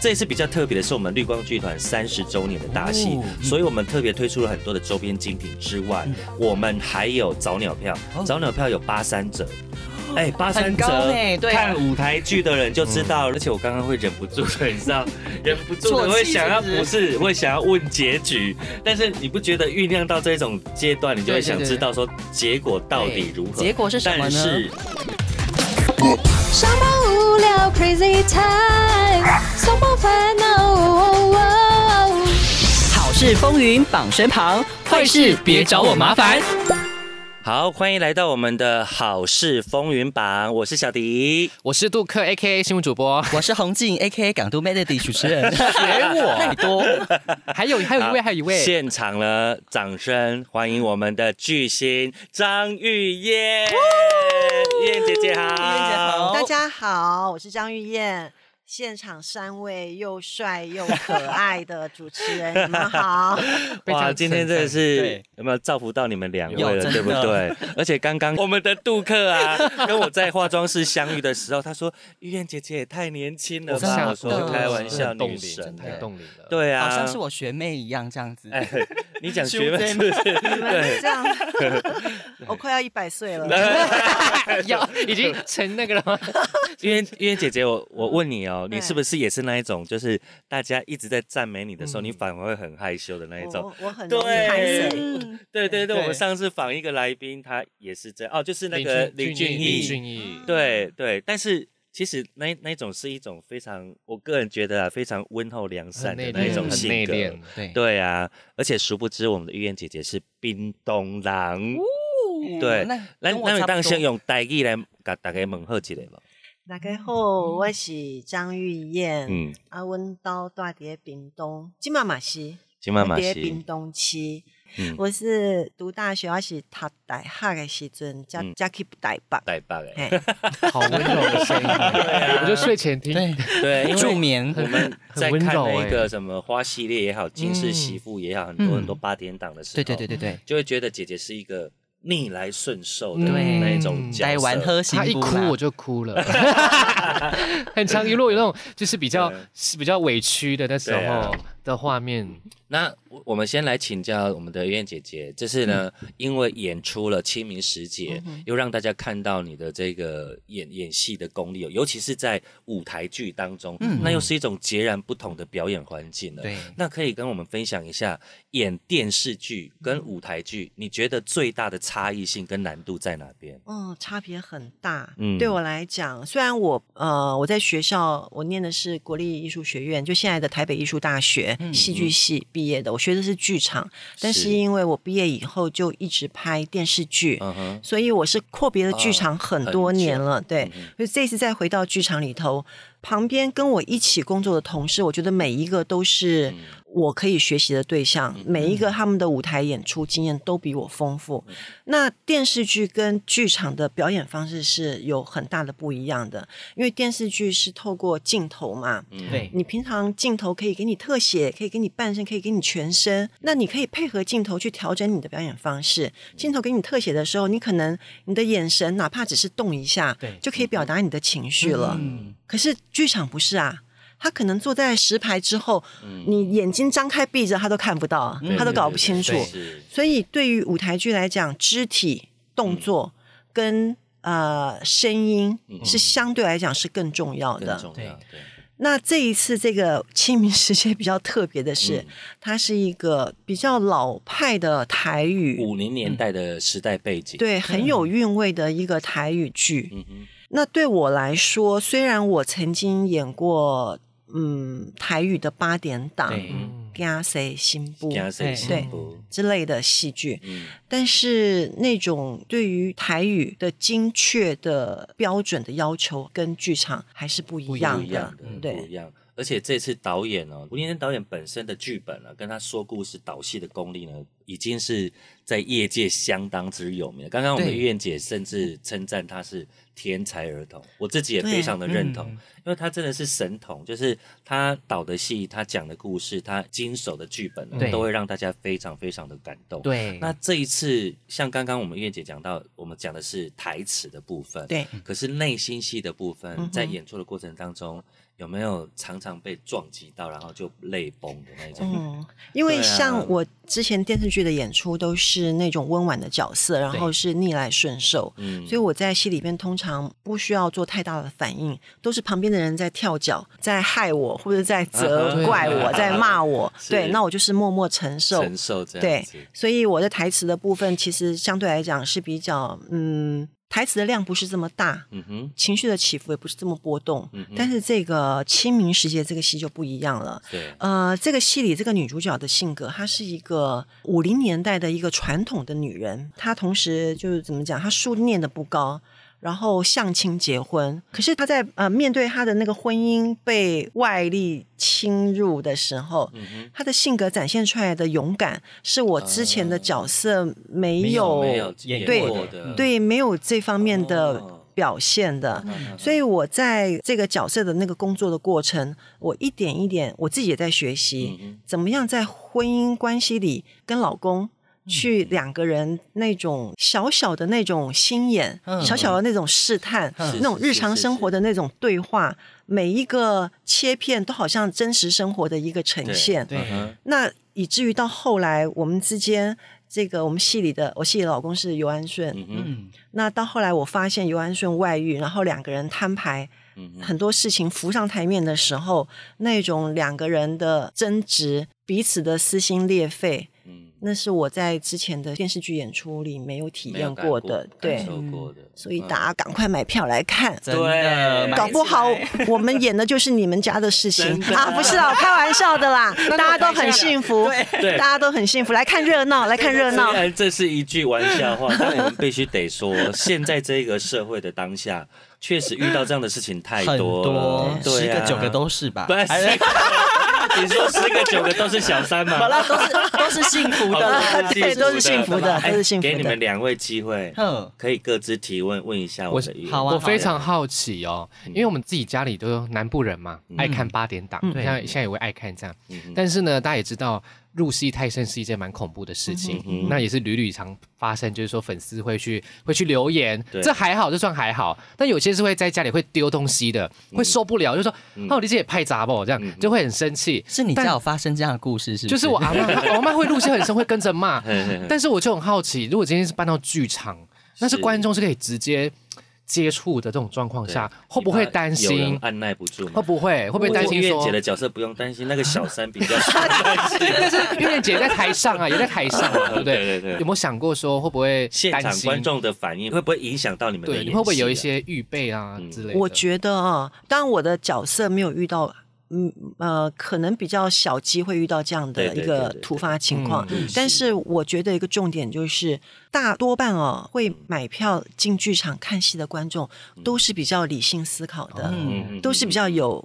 这一次比较特别的是，我们绿光剧团三十周年的大戏，所以我们特别推出了很多的周边精品之外，我们还有早鸟票，早鸟票有八三折。哎，八三折，看舞台剧的人就知道。而且我刚刚会忍不住的，你知道，忍不住的会想要，不是会想要问结局。但是你不觉得酝酿到这种阶段，你就会想知道说结果到底如何？结果是什么呢？上班无聊，Crazy Time，上班烦恼，好事风云榜身旁，坏事别找我麻烦。好，欢迎来到我们的好事风云榜，我是小迪，我是杜克 A K A 新闻主播，我是洪静 A K A 港都 Melody 主持人，学我。太多，还有还有一位还有一位，现场了，掌声欢迎我们的巨星张玉燕，玉燕姐姐好，玉燕姐好，大家好，我是张玉燕。现场三位又帅又可爱的主持人，你们好！哇，今天真的是有没有造福到你们两位了，对不对？而且刚刚我们的杜克啊，跟我在化妆室相遇的时候，他说：“玉燕姐姐也太年轻了吧？”我说开玩笑，女神太动灵了。对啊，好像是我学妹一样这样子。你讲学妹是不是？对，这样。我快要一百岁了，要已经成那个了吗？玉燕玉燕姐姐，我我问你哦。你是不是也是那一种，就是大家一直在赞美你的时候，你反而会很害羞的那一种？我很对，对对对，我们上次访一个来宾，他也是这样哦，就是那个林俊逸，林俊逸，对对。但是其实那那种是一种非常，我个人觉得啊，非常温厚良善的那一种性格，对对啊。而且殊不知，我们的玉燕姐姐是冰冻狼，对。那那那当先用台语来给大家问候一下吧。大家好，我是张玉燕。嗯，啊，阮到住伫屏东，金马马西，金马马西，屏东区。嗯，我是读大学，我是读大学的时阵，加加去台北，台北诶，好温柔的声音。我就睡前听，对，助眠。我们在看那个什么花系列也好，金氏媳妇也好，很多很多八点档的时候，对对对对对，就会觉得姐姐是一个。逆来顺受的那一种角色，他一哭我就哭了，很长一路有那种就是比较是比较委屈的那时候的画面。那我们先来请教我们的燕姐姐，这是呢，因为演出了清明时节，又让大家看到你的这个演演戏的功力，尤其是在舞台剧当中，那又是一种截然不同的表演环境了。对，那可以跟我们分享一下演电视剧跟舞台剧，你觉得最大的差异性跟难度在哪边？嗯，差别很大。嗯，对我来讲，虽然我呃我在学校我念的是国立艺术学院，就现在的台北艺术大学戏剧系。毕业的，我学的是剧场，但是因为我毕业以后就一直拍电视剧，所以我是阔别了剧场很多年了。对，所以这次再回到剧场里头，旁边跟我一起工作的同事，我觉得每一个都是。我可以学习的对象，每一个他们的舞台演出经验都比我丰富。那电视剧跟剧场的表演方式是有很大的不一样的，因为电视剧是透过镜头嘛，对你平常镜头可以给你特写，可以给你半身，可以给你全身，那你可以配合镜头去调整你的表演方式。镜头给你特写的时候，你可能你的眼神哪怕只是动一下，对，就可以表达你的情绪了。可是剧场不是啊。他可能坐在十排之后，你眼睛张开闭着，他都看不到，他都搞不清楚。所以，对于舞台剧来讲，肢体动作跟呃声音是相对来讲是更重要的。对，那这一次这个清明时节比较特别的是，它是一个比较老派的台语，五零年代的时代背景，对，很有韵味的一个台语剧。那对我来说，虽然我曾经演过。嗯，台语的八点档，加谁新部，对之类的戏剧，嗯但是那种对于台语的精确的标准的要求，跟剧场还是不一样的，对，不一样。而且这次导演哦，吴念真导演本身的剧本呢，跟他说故事导戏的功力呢，已经是在业界相当之有名。刚刚我们玉燕姐甚至称赞他是天才儿童，我自己也非常的认同，因为他真的是神童，就是他导的戏、他讲的故事、他经手的剧本，都会让大家非常非常的感动。对，那这一次像刚刚我们玉燕姐讲到，我们讲的是台词的部分，对，可是内心戏的部分，在演出的过程当中。有没有常常被撞击到，然后就泪崩的那种？嗯，因为像我之前电视剧的演出都是那种温婉的角色，然后是逆来顺受，嗯，所以我在戏里边通常不需要做太大的反应，都是旁边的人在跳脚，在害我，或者在责怪我，在骂我，对，那我就是默默承受，承受这样对，所以我的台词的部分其实相对来讲是比较嗯。台词的量不是这么大，嗯哼，情绪的起伏也不是这么波动，嗯但是这个清明时节这个戏就不一样了，对，呃，这个戏里这个女主角的性格，她是一个五零年代的一个传统的女人，她同时就是怎么讲，她书念的不高。然后相亲结婚，可是他在呃面对他的那个婚姻被外力侵入的时候，他的性格展现出来的勇敢，是我之前的角色没有对对没有这方面的表现的，所以我在这个角色的那个工作的过程，我一点一点我自己也在学习，怎么样在婚姻关系里跟老公。去两个人那种小小的那种心眼，小小的那种试探，那种日常生活的那种对话，每一个切片都好像真实生活的一个呈现。对，那以至于到后来，我们之间这个我们戏里的我戏里的老公是尤安顺，嗯，那到后来我发现尤安顺外遇，然后两个人摊牌，很多事情浮上台面的时候，那种两个人的争执，彼此的撕心裂肺。那是我在之前的电视剧演出里没有体验过的，对，所以大家赶快买票来看，对，搞不好我们演的就是你们家的事情啊！不是啊，开玩笑的啦，大家都很幸福，对，大家都很幸福，来看热闹，来看热闹。虽然这是一句玩笑话，但我们必须得说，现在这个社会的当下，确实遇到这样的事情太多了，十个九个都是吧？你说十个九个都是小三吗？好了，都是都是幸福的，对，都是幸福的，都是幸福的。给你们两位机会，嗯，可以各自提问，问一下我的意好啊，我非常好奇哦，因为我们自己家里都南部人嘛，爱看八点档，像现在也会爱看这样。但是呢，大家也知道。入戏太深是一件蛮恐怖的事情，那也是屡屡常发生，就是说粉丝会去会去留言，这还好，这算还好。但有些是会在家里会丢东西的，会受不了，就说哦，你这也拍杂不？这样就会很生气。是你家有发生这样的故事是？就是我阿妈，我阿妈会入戏很深，会跟着骂。但是我就很好奇，如果今天是搬到剧场，那是观众是可以直接。接触的这种状况下，会不会担心按耐不住？会不会会不会担心？月姐的角色不用担心，那个小三比较 担心。但是月姐在台上啊，也在台上，对不对？对对对。有没有想过说会不会现场观众的反应会不会影响到你们？对，你会不会有一些预备啊之类的？我觉得啊，当然我的角色没有遇到。嗯呃，可能比较小机会遇到这样的一个突发情况，但是。我觉得一个重点就是，大多半哦会买票进剧场看戏的观众都是比较理性思考的，都是比较有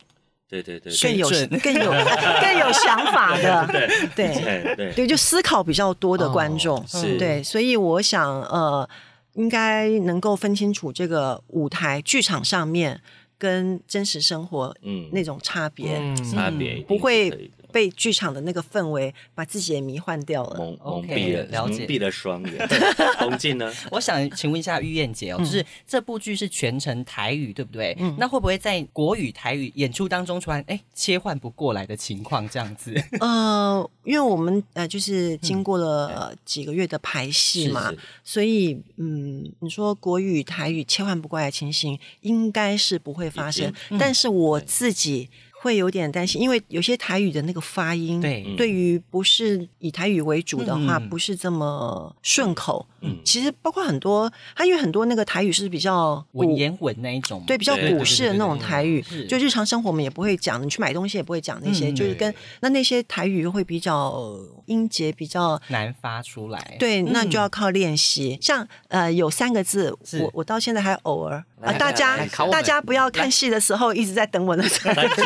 对对对更有更有更有想法的，对对对，就思考比较多的观众，对，所以我想呃，应该能够分清楚这个舞台剧场上面。跟真实生活，嗯，那种差别，差别不会。被剧场的那个氛围把自己也迷幻掉了，蒙蒙蔽了，了蒙蔽了双眼。洪静呢？我想请问一下玉燕姐哦，就是这部剧是全程台语，对不对？嗯，那会不会在国语台语演出当中突然哎切换不过来的情况这样子？呃，因为我们呃就是经过了几个月的排戏嘛，所以嗯，你说国语台语切换不过来的情形应该是不会发生，但是我自己。会有点担心，因为有些台语的那个发音，对，对于不是以台语为主的话，不是这么顺口。嗯其实包括很多，它因为很多那个台语是比较文言文那一种，对，比较古式的那种台语是，就日常生活我们也不会讲，你去买东西也不会讲那些，嗯就是跟那那些台语会比较音节比较。难发出来。对，那就嗯要靠练习。像呃，有三个字，我我到现在还偶尔啊，大家大家不要看戏的时候一直在等我的三三个句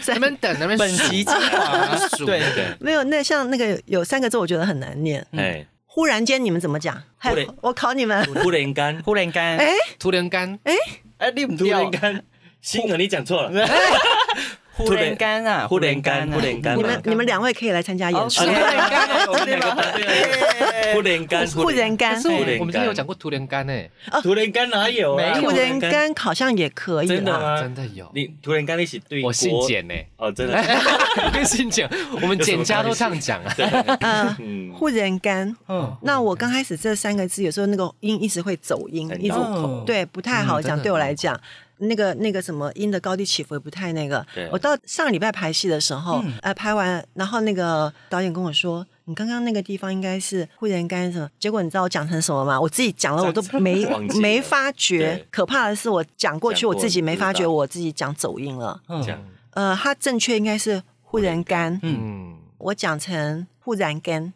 字。你们等那边本数集精华数对对，没有，那像那个有三个字，我觉得很难念。哎，忽然间，你们怎么讲？还忽然我考你们。突然间，忽然间，哎，突然间，哎？哎，你们突掉然，间，星儿你讲错了，忽然干啊，忽然干，忽然干，你们你们两位可以来参加演出哦。忽然间，我们两个答对了忽然间，忽然间可是我们之前有讲过突然间诶，突然干哪有啊？没有忽然间好像也可以啦。真的吗？真的有。你突然干一起对我姓简呢，哦，真的，跟姓简，我们简家都这样讲啊。嗯，嗯，忽然干。嗯，那我刚开始这三个字，有时候那个音一直会走音，一直口对不太好讲。嗯真的对我来讲，那个那个什么音的高低起伏也不太那个对。我到上个礼拜排戏的时候嗯，呃，拍完，然后那个导演跟我说。你刚刚那个地方应该是忽然间什么？结果你知道我讲成什么吗？我自己讲了，我都没没发觉。可怕的是，我讲过去，我自己没发觉，我自己讲走音了。嗯这样呃，它正确应该是忽然间，嗯，我讲成忽然间，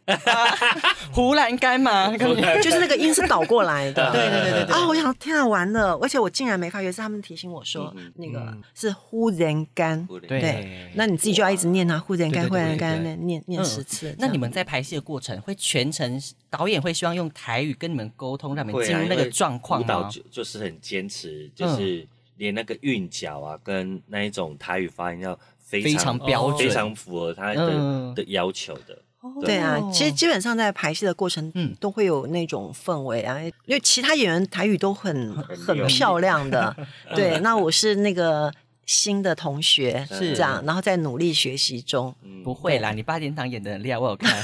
忽然间嘛，就是那个音是倒过来的。对对对对对啊！我想天啊，完了！而且我竟然没发觉，是他们提醒我说那个是忽然间。忽然对对，那你自己就要一直念啊，忽然间，对对对忽然间，对对念念念嗯十次。那你们在排戏的过程会全程导演会希望用台语跟你们沟通，让你们进入那个状况吗？舞蹈就就是很坚持，就是连那个韵脚啊，跟那一种台语发音要非非常标准非常符合他的嗯的要求的。对啊哦，其实基本上在排戏的过程，嗯。都会有那种氛围啊，因为其他演员台语都很很漂亮的，对，那我是那个新的同学是这样，然后在努力学习中。嗯不会啦，你八点档演的很厉害，我有看。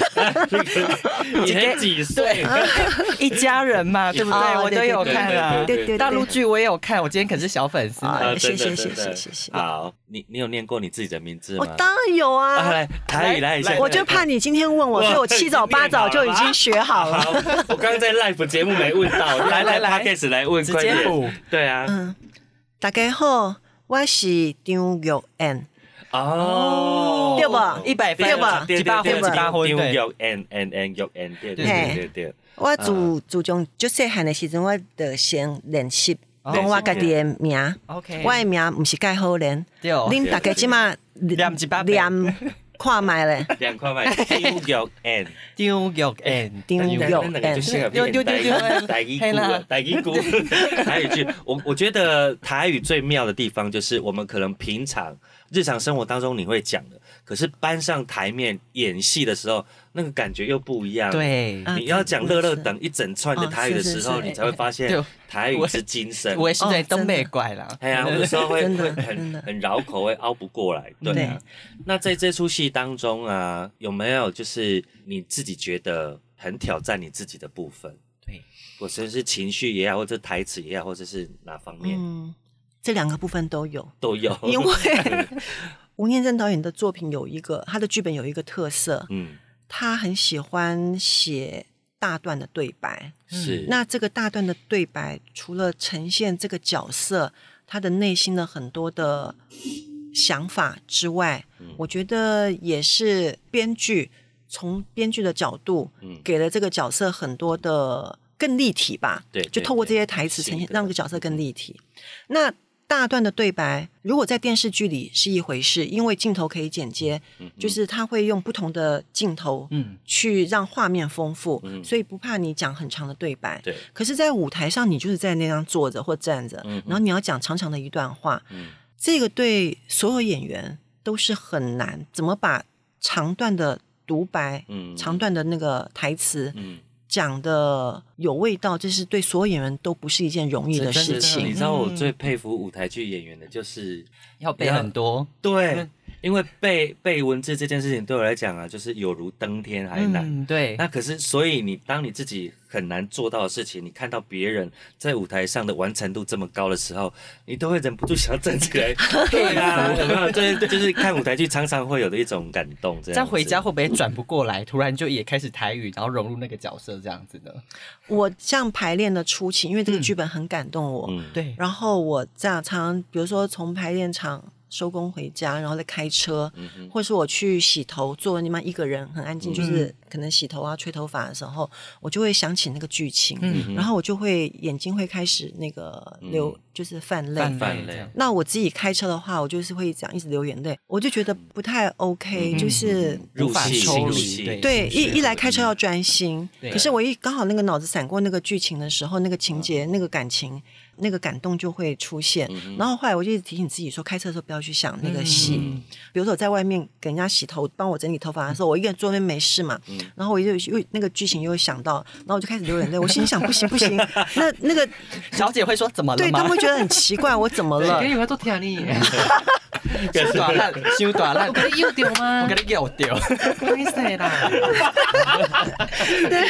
你才几岁？一家人嘛，对不对？哦我都有看啊。对对对大陆剧我也有看，我今天可是小粉丝谢谢谢谢谢谢好，你你有念过你自己的名字吗？我当然有啊，啊，来台语来一下，我就怕你今天问我，所以我七早八早就已经学好了。我刚刚在 live 节目没问到，来来来开始来问，直快点接补。对啊，嗯，大家好，我是张玉燕。哦，对吧一百分对吧几八分一百分对有 n n n 有 n 对对对对对，我自自从就细汉的时阵，我就先练习哦讲我家己的名。OK，我的名不是盖好人，对恁大家即马念一百遍念看卖咧。两跨卖 丢玉 n。丢玉 N，张玉那个就适合丢丢丢丢台语嘿啦鼓，台语鼓，台语剧。我我觉得台语最妙的地方就是，我们可能平常日常生活当中你会讲的，可是搬上台面演戏的时候，那个感觉又不一样。，对，啊你要讲乐乐等一整串的哦台语的时候，是你才会发现台语是精神。我也是在东北怪啦。哎呀，有的时候会会很很绕口，会凹不过来。对啊。那在这出戏当中啊，有没有就是你自己觉得很挑战你自己的部分？对，或者是情绪也好，或者台词也好，或者是哪方面、嗯，这两个部分都有，都有。因为 吴念真导演的作品有一个他的剧本有一个特色，嗯，他很喜欢写大段的对白。是那这个大段的对白，除了呈现这个角色他的内心的很多的想法之外，嗯我觉得也是编剧从编剧的角度，嗯给了这个角色很多的更立体吧。对对就透过这些台词呈现，让这个角色更立体。那大段的对白，如果在电视剧里是一回事，因为镜头可以剪接，嗯就是他会用不同的镜头，嗯。去让画面丰富，嗯。所以不怕你讲很长的对白。对，可是，在舞台上，你就是在那样坐着或站着，嗯。然后你要讲长长的一段话，嗯。这个对所有演员都是很难。怎么把长段的独白、嗯。长段的那个台词嗯，讲的有味道，这是对所有演员都不是一件容易的事情你。知道我最佩服舞台剧演员的就是要背很多。对因为背背文字这件事情对我来讲啊，就是有如登天还难。嗯，对。那可是，所以你当你自己很难做到的事情，你看到别人在舞台上的完成度这么高的时候，你都会忍不住想要站起来。对啊，有没有？对，就是看舞台剧常常会有的一种感动。这样回家会不会转不过来？突然就也开始台语，然后融入那个角色这样子呢？我像排练的初期，因为这个剧本很感动我，嗯对。然后我这样常常，比如说从排练场。收工回家，然后再开车，或者是我去洗头，做那么一个人很安静，就是可能洗头啊、吹头发的时候，我就会想起那个剧情，然后我就会眼睛会开始那个流，就是泛泪。泛泪。那我自己开车的话，我就是会这样一直流眼泪，我就觉得不太 OK，就是无法抽离。对，一一来开车要专心，可是我一刚好那个脑子闪过那个剧情的时候，那个情节、那个感情。那个感动就会出现，然后后来我就一直提醒自己说，开车的时候不要去想那个戏。比如说我在外面给人家洗头，帮我整理头发的时候，我一个人坐那边没事嘛，然后我就又那个剧情又会想到，然后我就开始流眼泪。我心想不行不行，那那个小姐会说怎么了？对他们会觉得很奇怪，我怎么了？你以为做天你？修短烂，修短烂，我给你又丢吗？我给你又丢，不好意思啦。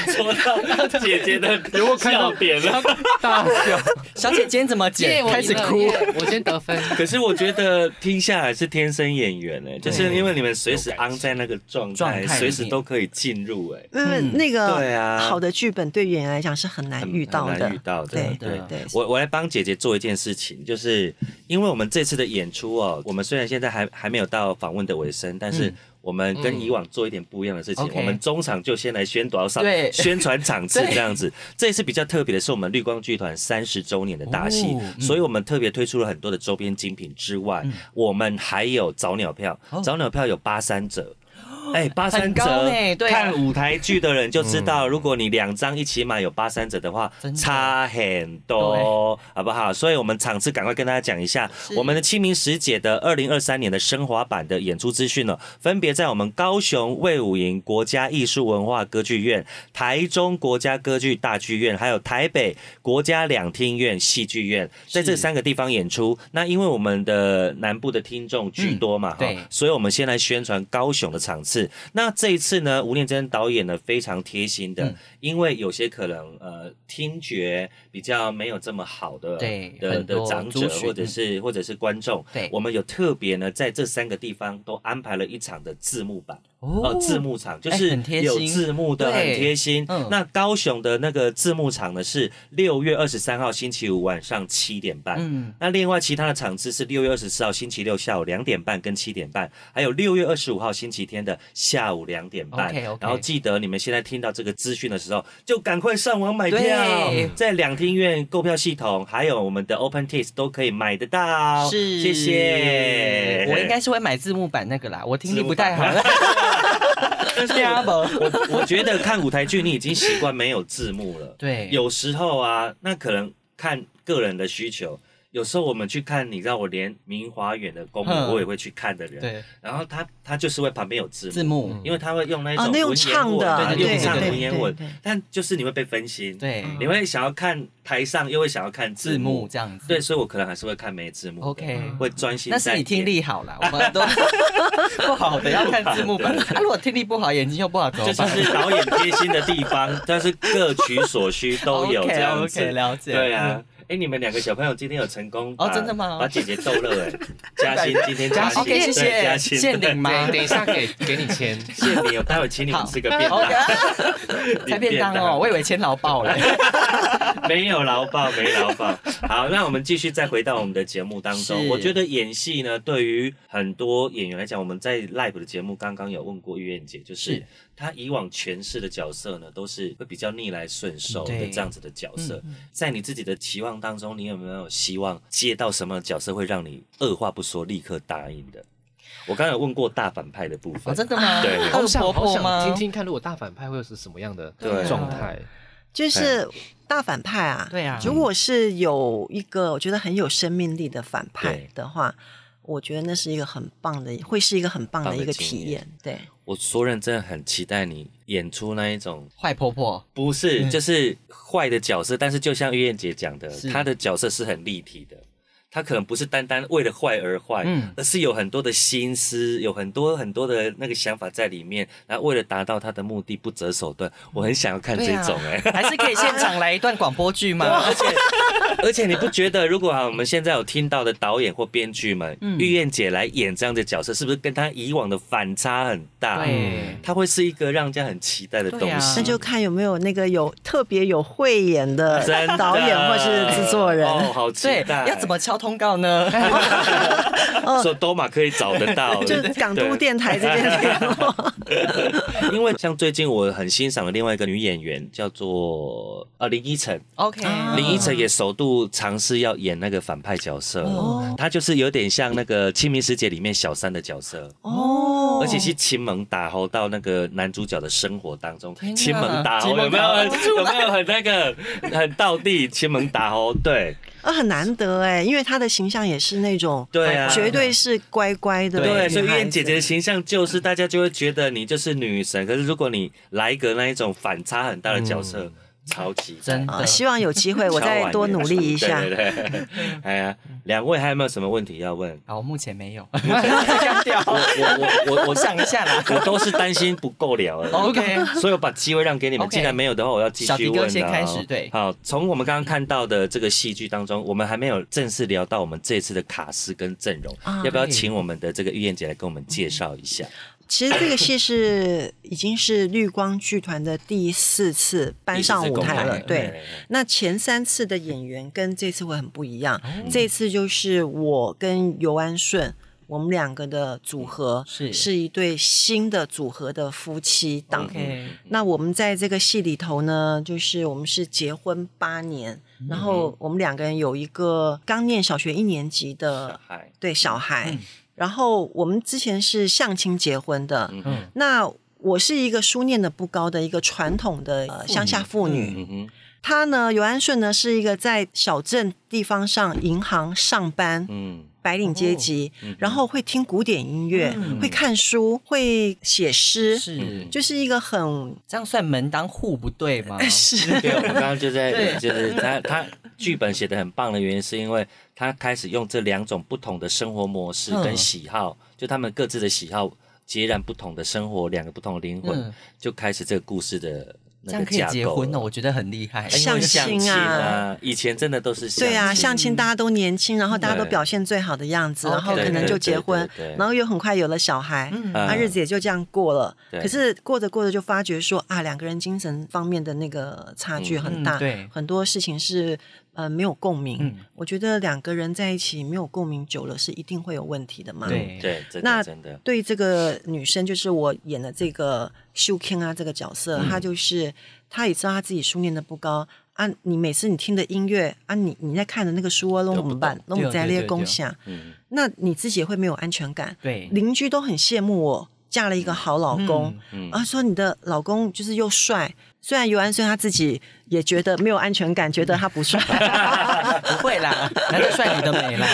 说到姐姐的笑点了，大笑。小姐今天怎么剪？开始哭，我先得分。可是我觉得听下来是天生演员哎，就是因为你们随时安在那个状态，随时都可以进入哎。嗯，那个对啊，好的剧本对演员来讲是很难遇到的，遇到的。对对对，我我来帮姐姐做一件事情，就是因为我们这次的演出哦，我们虽然现在还还没有到访问的尾声，但是。我们跟以往做一点不一样的事情，我们中场就先来宣多少宣传场次这样子。这一次比较特别的是，我们绿光剧团三十周年的大戏，所以我们特别推出了很多的周边精品之外，我们还有早鸟票，早鸟票有八三折。哎，八三折，看舞台剧的人就知道，如果你两张一起买有八三折的话，差很多，好不好？所以我们场次赶快跟大家讲一下，我们的清明时节的二零二三年的升华版的演出资讯呢，分别在我们高雄魏武营国家艺术文化歌剧院、台中国家歌剧大剧院，还有台北国家两厅院戏剧院，在这三个地方演出。那因为我们的南部的听众居多嘛，对，所以我们先来宣传高雄的场次。那这一次呢，吴念真导演呢非常贴心的，因为有些可能呃听觉比较没有这么好的的的长者或者是或者是观众，对。我们有特别呢在这三个地方都安排了一场的字幕版。哦，字幕场就是有字幕的，很贴心。嗯。那高雄的那个字幕场呢，是六月二十三号星期五晚上七点半。嗯，那另外其他的场次是六月二十四号星期六下午两点半跟七点半，还有六月二十五号星期天的下午两点半。然后记得你们现在听到这个资讯的时候，就赶快上网买票，在两厅院购票系统还有我们的 Open Taste 都可以买得到。是，谢谢。我应该是会买字幕版那个啦，我听力不太好。但是我我觉得看舞台剧，你已经习惯没有字幕了。对，有时候啊，那可能看个人的需求。有时候我们去看，你知道，我连明华园的公墓我也会去看的人。对。然后他他就是会旁边有字字幕，因为他会用那种文唱的，对，用唱文言文。但就是你会被分心，对，你会想要看台上，又会想要看字幕这样子。对，所以我可能还是会看没字幕。OK，会专心。那是你听力好了，我们都 不好的要看字幕 版。如果听力不好，眼睛又不好，这就是导演贴心的地方。但是各取所需都有 这样子，了解。对啊。哎，你们两个小朋友今天有成功哦？真的吗？把姐姐逗乐哎，嘉欣今天嘉欣谢谢嘉欣，限领吗？等一下给给你签，限领，我待会请你们吃个便当，开 便当哦，我以为签劳报了，没有劳报，没劳报。好，那我们继续再回到我们的节目当中。我觉得演戏呢，对于很多演员来讲，我们在 live 的节目刚刚有问过玉燕姐，就是她以往诠释的角色呢，都是会比较逆来顺受的这样子的角色，在你自己的期望。当中，你有没有希望接到什么角色会让你二话不说立刻答应的？我刚才问过大反派的部分，真的吗？对，好想好想听听看，如果大反派会是什么样的状态？就是大反派啊，对啊。如果是有一个我觉得很有生命力的反派的话，我觉得那是一个很棒的，会是一个很棒的一个体验。对。我说认真的很期待你演出那一种坏婆婆，不是，就是坏的角色。但是就像玉燕姐讲的，她的角色是很立体的，她可能不是单单为了坏而坏，嗯而是有很多的心思，有很多很多的那个想法在里面，然后为了达到她的目的不择手段。我很想要看这种哎、还是可以现场来一段广播剧吗？而且 而且你不觉得，如果啊我们现在有听到的导演或编剧们，嗯玉燕姐来演这样的角色，是不是跟她以往的反差很大？对她会是一个让人家很期待的东西。那就看有没有那个有特别有慧眼的导演或是制作人。哦，好期对，待！要怎么敲通告呢？说多玛可以找得到？就是港都电台这边因为像最近我很欣赏的另外一个女演员叫做呃林依晨，OK，啊林依晨也首度尝试要演那个反派角色，哦。他就是有点像那个《清明时节》里面小三的角色。哦。而且是亲门打吼到那个男主角的生活当中亲门打吼有没有？有没有很那个很道地？亲门打吼，对。啊，很难得哎，因为她的形象也是那种对啊，绝对是乖乖的。对，所以燕姐姐的形象就是大家就会觉得你就是女神，可是如果你来一个那一种反差很大的角色，超级啊，真的希望有机会我再多努力一下。对对对，哎呀，两位还有没有什么问题要问？好，目前没有，我我我我我想一下啦。我都是担心不够聊了。OK，所以我把机会让给你们。既然没有的话，我要继小迪哥续问了哦先开始对好，从我们刚刚看到的这个戏剧当中，我们还没有正式聊到我们这次的卡司跟阵容，啊要不要请我们的这个玉燕姐来跟我们介绍一下？其实这个戏是已经是绿光剧团的第四次搬上舞台了，对。那前三次的演员跟这次会很不一样，这次就是我跟尤安顺。我们两个的组合是。是一对新的组合的夫妻档。那我们在这个戏里头呢，就是我们是结婚八年，然后我们两个人有一个刚念小学一年级的嗨，对小孩，然后我们之前是相亲结婚的，那我是一个书念的不高的一个传统的、呃、乡下妇女，嗯哼，她呢尤安顺呢是一个在小镇地方上银行上班。嗯，白领阶级，然后会听古典音乐，会看书，会写诗，是就是一个很这样算门当户不对吗？是对，我们刚刚就在，就是他他剧本写的很棒的原因，是因为他开始用这两种不同的生活模式跟嗯。喜好，就他们各自的喜好截然不同的生活，两个不同的灵魂嗯，就开始这个故事的这样可以结婚哦，了。我觉得很厉害。相相亲亲啊啊，以前真的都是相对啊，相亲大家都年轻，然后大家都表现最好的样子，然后可能就结婚然后又很快有了小孩，那日子也就这样过了。可是过着过着就发觉说啊，两个人精神方面的那个差距很大，嗯对。很多事情是呃没有共鸣嗯。我觉得两个人在一起没有共鸣久了是一定会有问题的嘛。对对，真那的真的，对这个女生，就是我演的这个秀 king 啊，这个角色，嗯她就是她也知道她自己书念的不高啊。你每次你听的音乐啊，你你在看的那个书啊，弄都怎么办？懂弄在列对对对共享，嗯，那你自己也会没有安全感。对，邻居都很羡慕我嫁了一个好老公，嗯啊，说你的老公就是又帅。虽然尤安顺他自己也觉得没有安全感，觉得他不帅，不会啦，男的帅，女的美啦。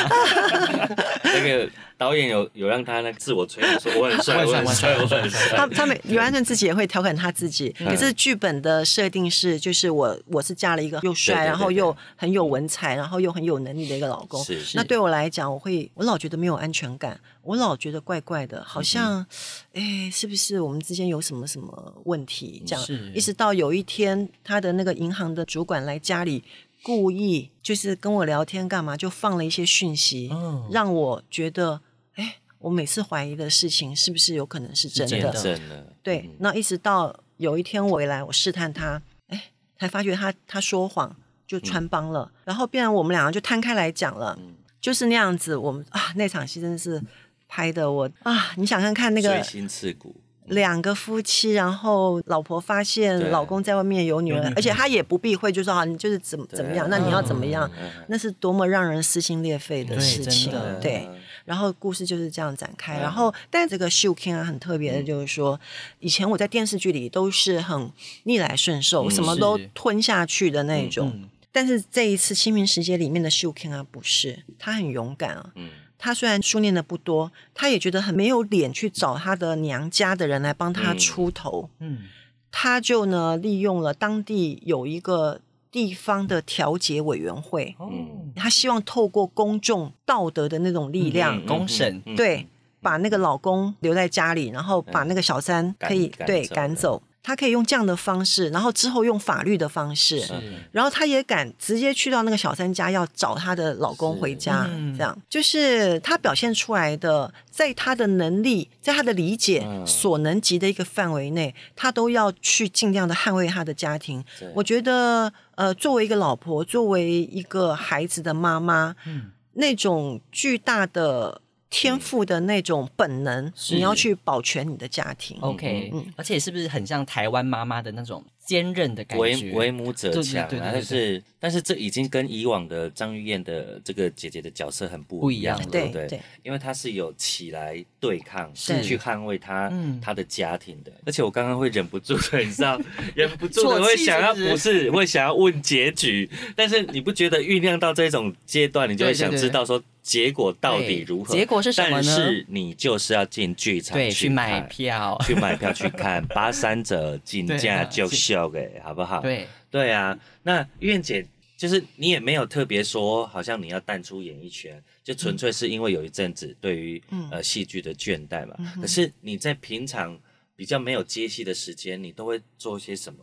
那个导演有有让他那个自我吹捧说我很帅，我 我很帅我很帅。他他们尤安顺自己也会调侃他自己，可是剧本的设定是，就是我我是嫁了一个又帅，然后又很有文采，然后又很有能力的一个老公。是是那对我来讲，我会我老觉得没有安全感，我老觉得怪怪的，好像哎、是不是我们之间有什么什么问题？这样，一直到有一天，他的那个银行的主管来家里。故意就是跟我聊天干嘛，就放了一些讯息，嗯让我觉得，哎，我每次怀疑的事情是不是有可能是真的？真的。真的，对，那一直到有一天我回来，我试探他，哎，才发觉他他说谎就穿帮了，然后变成我们两个就摊开来讲了，就是那样子。我们啊，那场戏真的是拍的我啊，你想看看那锥个心刺骨。两个夫妻，然后老婆发现老公在外面有女人，而且他也不避讳，就说啊，你就是怎么怎么样，那你要怎么样，那是多么让人撕心裂肺的事情对。然后故事就是这样展开。然后，但这个秀 king 啊，很特别的，就是说，以前我在电视剧里都是很逆来顺受，什么都吞下去的那种。嗯但是这一次《清明时节》里面的秀 king 啊，不是，他很勇敢啊。嗯他虽然书念的不多，他也觉得很没有脸去找他的娘家的人来帮他嗯出头。嗯，他就呢利用了当地有一个地方的调解委员会，嗯，他希望透过公众道德的那种力量，嗯公审。嗯对，把那个老公留在家里，然后把那个小三可以赶对赶走。他可以用这样的方式，然后之后用法律的方式，然后他也敢直接去到那个小三家要找她的老公回家，嗯这样。就是他表现出来的，在他的能力，在他的理解、嗯。所能及的一个范围内，他都要去尽量的捍卫他的家庭。我觉得，呃，作为一个老婆，作为一个孩子的妈妈，嗯。那种巨大的天赋的那种本能，你要去保全你的家庭。OK，、嗯而且是不是很像台湾妈妈的那种坚韧的感为觉？为为母者强啊，对对对对对但是但是这已经跟以往的张玉燕的这个姐姐的角色很不不一样了对不对？对。对因为她是有起来对抗，是。去捍卫她嗯。她的家庭的。而且我刚刚会忍不住的，你知道，忍不住啜的会想要不是 会想要问结局，但是你不觉得酝酿到这种阶段，你就会想对对。对知道说结果到底如何？结果是什么呢但是你就是要进剧场对，去买票，去买票去看 八三折进价就秀给，好不好？对，对啊，那苑姐就是你也没有特别说，好像你要淡出演艺圈，就纯粹是因为有一阵子对于、嗯呃戏剧的倦怠嘛。可是你在平常比较没有接戏的时间，你都会做些什么？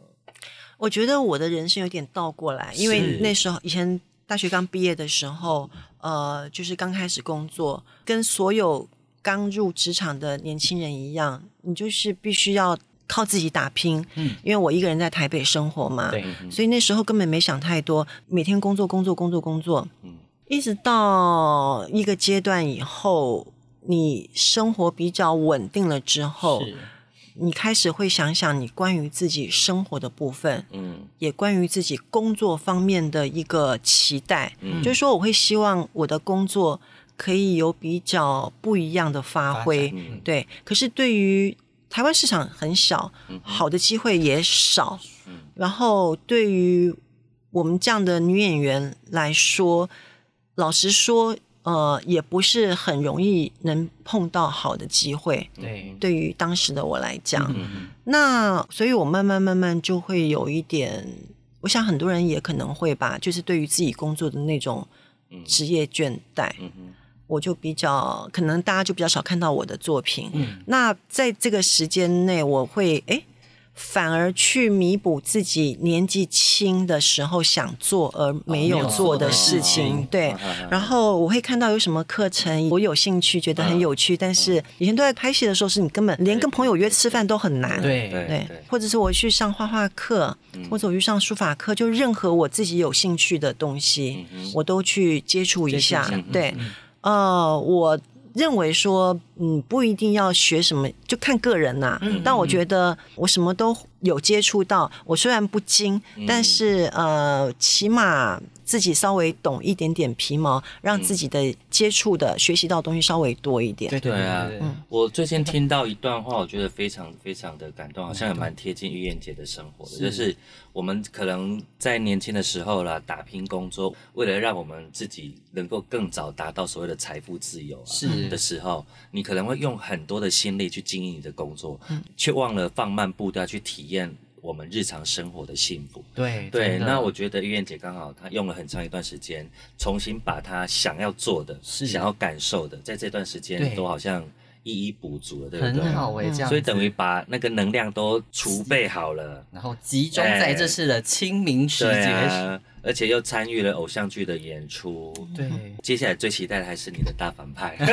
我觉得我的人生有点倒过来，因为那时候以前大学刚毕业的时候，呃，就是刚开始工作，跟所有刚入职场的年轻人一样，你就是必须要靠自己打拼。嗯因为我一个人在台北生活嘛，对，所以那时候根本没想太多，每天工作工作工作工作，嗯一直到一个阶段以后，你生活比较稳定了之后，是你开始会想想你关于自己生活的部分，嗯也关于自己工作方面的一个期待，嗯就是说我会希望我的工作可以有比较不一样的发挥，发嗯对。可是对于台湾市场很小，好的机会也少，嗯然后对于我们这样的女演员来说，老实说，呃，也不是很容易能碰到好的机会。对，对于当时的我来讲，嗯那所以我慢慢慢慢就会有一点，我想很多人也可能会吧，就是对于自己工作的那种职业倦怠，我就比较可能大家就比较少看到我的作品。嗯那在这个时间内，我会诶反而去弥补自己年纪轻的时候想做而没有做的事情，哦对。然后我会看到有什么课程我有兴趣，觉得很有趣，但是以前都在拍戏的时候，是你根本连跟朋友约吃饭都很难。对对对，或者是我去上画画课，或者我去上书法课，就任何我自己有兴趣的东西，我都去接触一下。接触一下对，呃，我认为说，嗯，不一定要学什么，就看个人呐、但我觉得我什么都有接触到，我虽然不精，但是呃，起码自己稍微懂一点点皮毛，让自己的接触的、学习到的东西稍微多一点。对对啊对我最近听到一段话，我觉得非常非常的感动，好像也蛮贴近玉燕姐的生活的。就是我们可能在年轻的时候啦，打拼工作，为了让我们自己能够更早达到所谓的财富自由、啊、是。的时候，你可能会用很多的心力去经营你的工作，却忘了放慢步调去体验我们日常生活的幸福。对对，那我觉得玉燕姐刚好她用了很长一段时间，重新把她想要做的、是想要感受的，在这段时间都好像一一补足了，对不对？很好哎，这样子，所以等于把那个能量都储备好了。然后集中在这次的清明时节，啊，而且又参与了偶像剧的演出。对，接下来最期待的还是你的大反派。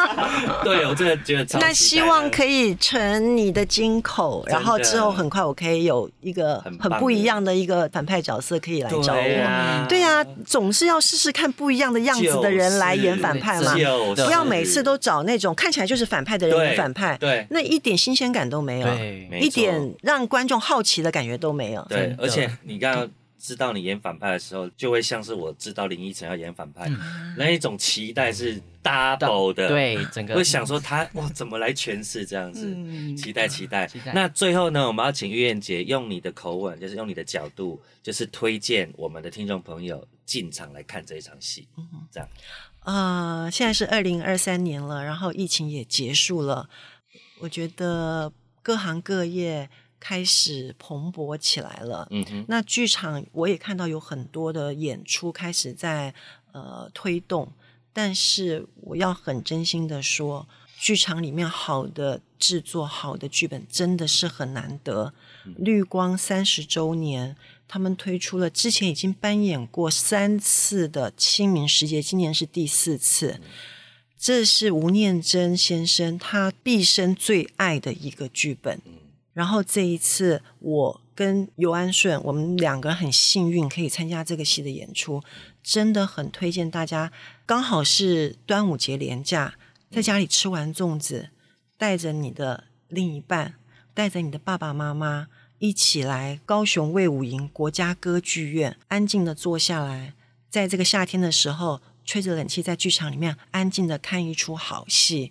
对，我真的觉得那希望可以成你的金口，然后之后很快我可以有一个很不一样的一个反派角色可以来找我。对啊。对啊，总是要试试看不一样的样子的人来演反派嘛，就是。不要每次都找那种看起来就是反派的人演反派，对那一点新鲜感都没有，对一点让观众好奇的感觉都没有。对而且你刚刚知道你演反派的时候，就会像是我知道林依晨要演反派，那一种期待是 double 的。。对整个会想说他哇怎么来诠释这样子，嗯期待期待期待那最后呢，我们要请玉燕姐用你的口吻，就是用你的角度，就是推荐我们的听众朋友进场来看这一场戏，这样。呃，现在是二零二三年了，然后疫情也结束了，我觉得各行各业开始蓬勃起来了。嗯哼，那剧场我也看到有很多的演出开始在呃推动，但是我要很真心的说，剧场里面好的制作、好的剧本真的是很难得。绿光三十周年，他们推出了之前已经扮演过三次的清明时节，今年是第四次。这是吴念真先生他毕生最爱的一个剧本，然后这一次我跟尤安顺，我们两个很幸运可以参加这个戏的演出，真的很推荐大家。刚好是端午节连假，在家里吃完粽子，带着你的另一半，带着你的爸爸妈妈一起来高雄卫武营国家歌剧院，安静的坐下来，在这个夏天的时候。吹着冷气在剧场里面安静的看一出好戏，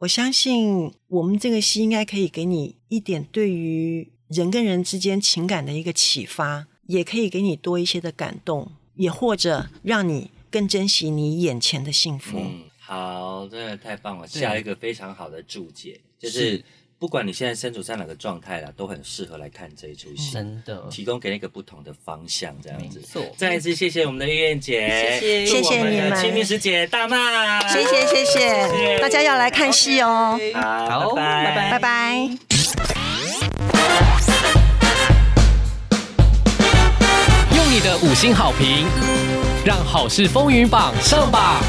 我相信我们这个戏应该可以给你一点对于人跟人之间情感的一个启发，也可以给你多一些的感动，也或者让你更珍惜你眼前的幸福。嗯，好，真的太棒了，下一个非常好的注解就是。不管你现在身处在哪个状态啦，都很适合来看这一出戏，真的提供给你一个不同的方向，这样子。错，再一次谢谢我们的月燕姐，谢谢谢谢你们，清明时节大卖，谢谢谢谢，大家要来看戏哦。好，拜拜拜拜。用你的五星好评，让好事风云榜上榜。